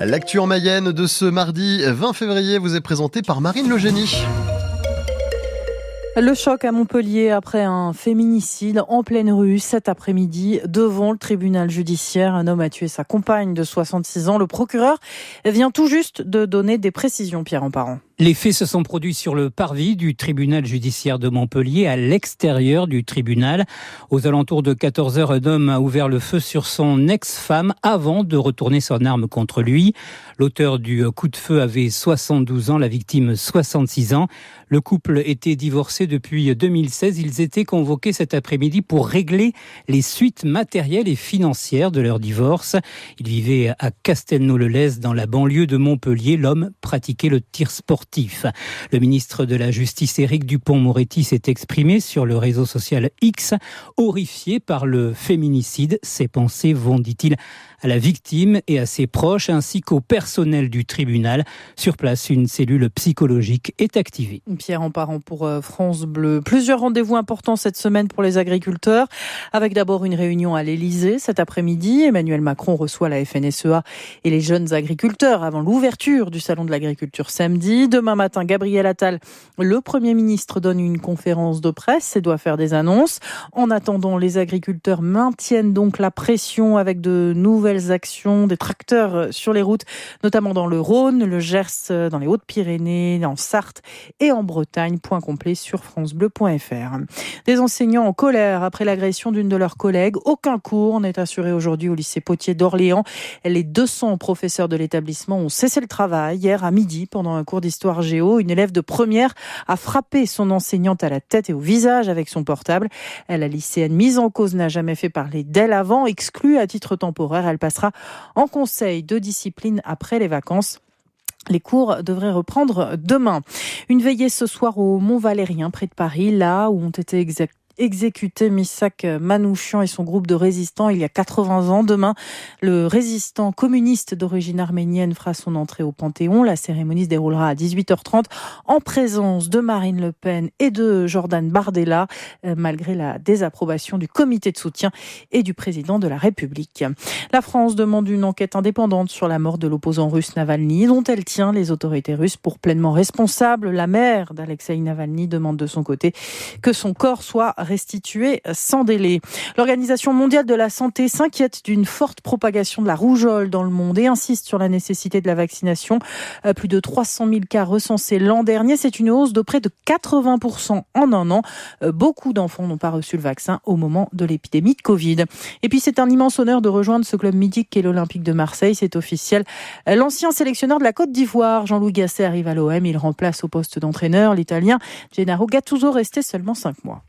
L'actu en Mayenne de ce mardi 20 février vous est présenté par Marine Le Génie. Le choc à Montpellier après un féminicide en pleine rue cet après-midi devant le tribunal judiciaire. Un homme a tué sa compagne de 66 ans. Le procureur vient tout juste de donner des précisions, Pierre en parent. Les faits se sont produits sur le parvis du tribunal judiciaire de Montpellier, à l'extérieur du tribunal. Aux alentours de 14 heures, un homme a ouvert le feu sur son ex-femme avant de retourner son arme contre lui. L'auteur du coup de feu avait 72 ans, la victime 66 ans. Le couple était divorcé depuis 2016. Ils étaient convoqués cet après-midi pour régler les suites matérielles et financières de leur divorce. Ils vivaient à Castelnau-le-Lez, dans la banlieue de Montpellier. L'homme pratiquait le tir sportif. Le ministre de la Justice, Éric Dupont-Moretti, s'est exprimé sur le réseau social X, horrifié par le féminicide. Ses pensées vont, dit-il, à la victime et à ses proches, ainsi qu'au personnel du tribunal. Sur place, une cellule psychologique est activée. Pierre en parent pour euh, France Bleu. Plusieurs rendez-vous importants cette semaine pour les agriculteurs, avec d'abord une réunion à l'Elysée cet après-midi. Emmanuel Macron reçoit la FNSEA et les jeunes agriculteurs avant l'ouverture du Salon de l'agriculture samedi. Demain matin, Gabriel Attal, le Premier ministre, donne une conférence de presse et doit faire des annonces. En attendant, les agriculteurs maintiennent donc la pression avec de nouvelles actions, des tracteurs sur les routes, notamment dans le Rhône, le Gers, dans les Hautes-Pyrénées, en Sarthe et en Bretagne. Point complet sur francebleu.fr. Des enseignants en colère après l'agression d'une de leurs collègues. Aucun cours n'est assuré aujourd'hui au lycée Potier d'Orléans. Les 200 professeurs de l'établissement ont cessé le travail hier à midi pendant un cours d'histoire géo. Une élève de première a frappé son enseignante à la tête et au visage avec son portable. La lycéenne mise en cause n'a jamais fait parler d'elle avant, exclue à titre temporaire. Elle passera en conseil de discipline après les vacances. Les cours devraient reprendre demain. Une veillée ce soir au Mont Valérien, près de Paris, là où ont été exact exécuté Missak Manouchian et son groupe de résistants il y a 80 ans. Demain, le résistant communiste d'origine arménienne fera son entrée au Panthéon. La cérémonie se déroulera à 18h30 en présence de Marine Le Pen et de Jordan Bardella, euh, malgré la désapprobation du comité de soutien et du président de la République. La France demande une enquête indépendante sur la mort de l'opposant russe Navalny, dont elle tient les autorités russes pour pleinement responsables. La mère d'Alexei Navalny demande de son côté que son corps soit restituer sans délai. L'Organisation mondiale de la santé s'inquiète d'une forte propagation de la rougeole dans le monde et insiste sur la nécessité de la vaccination. Euh, plus de 300 000 cas recensés l'an dernier, c'est une hausse de près de 80% en un an. Euh, beaucoup d'enfants n'ont pas reçu le vaccin au moment de l'épidémie de Covid. Et puis c'est un immense honneur de rejoindre ce club mythique qu'est l'Olympique de Marseille. C'est officiel. Euh, l'ancien sélectionneur de la Côte d'Ivoire, Jean-Louis Gasset, arrive à l'OM. Il remplace au poste d'entraîneur l'Italien Gennaro Gattuso, resté seulement 5 mois.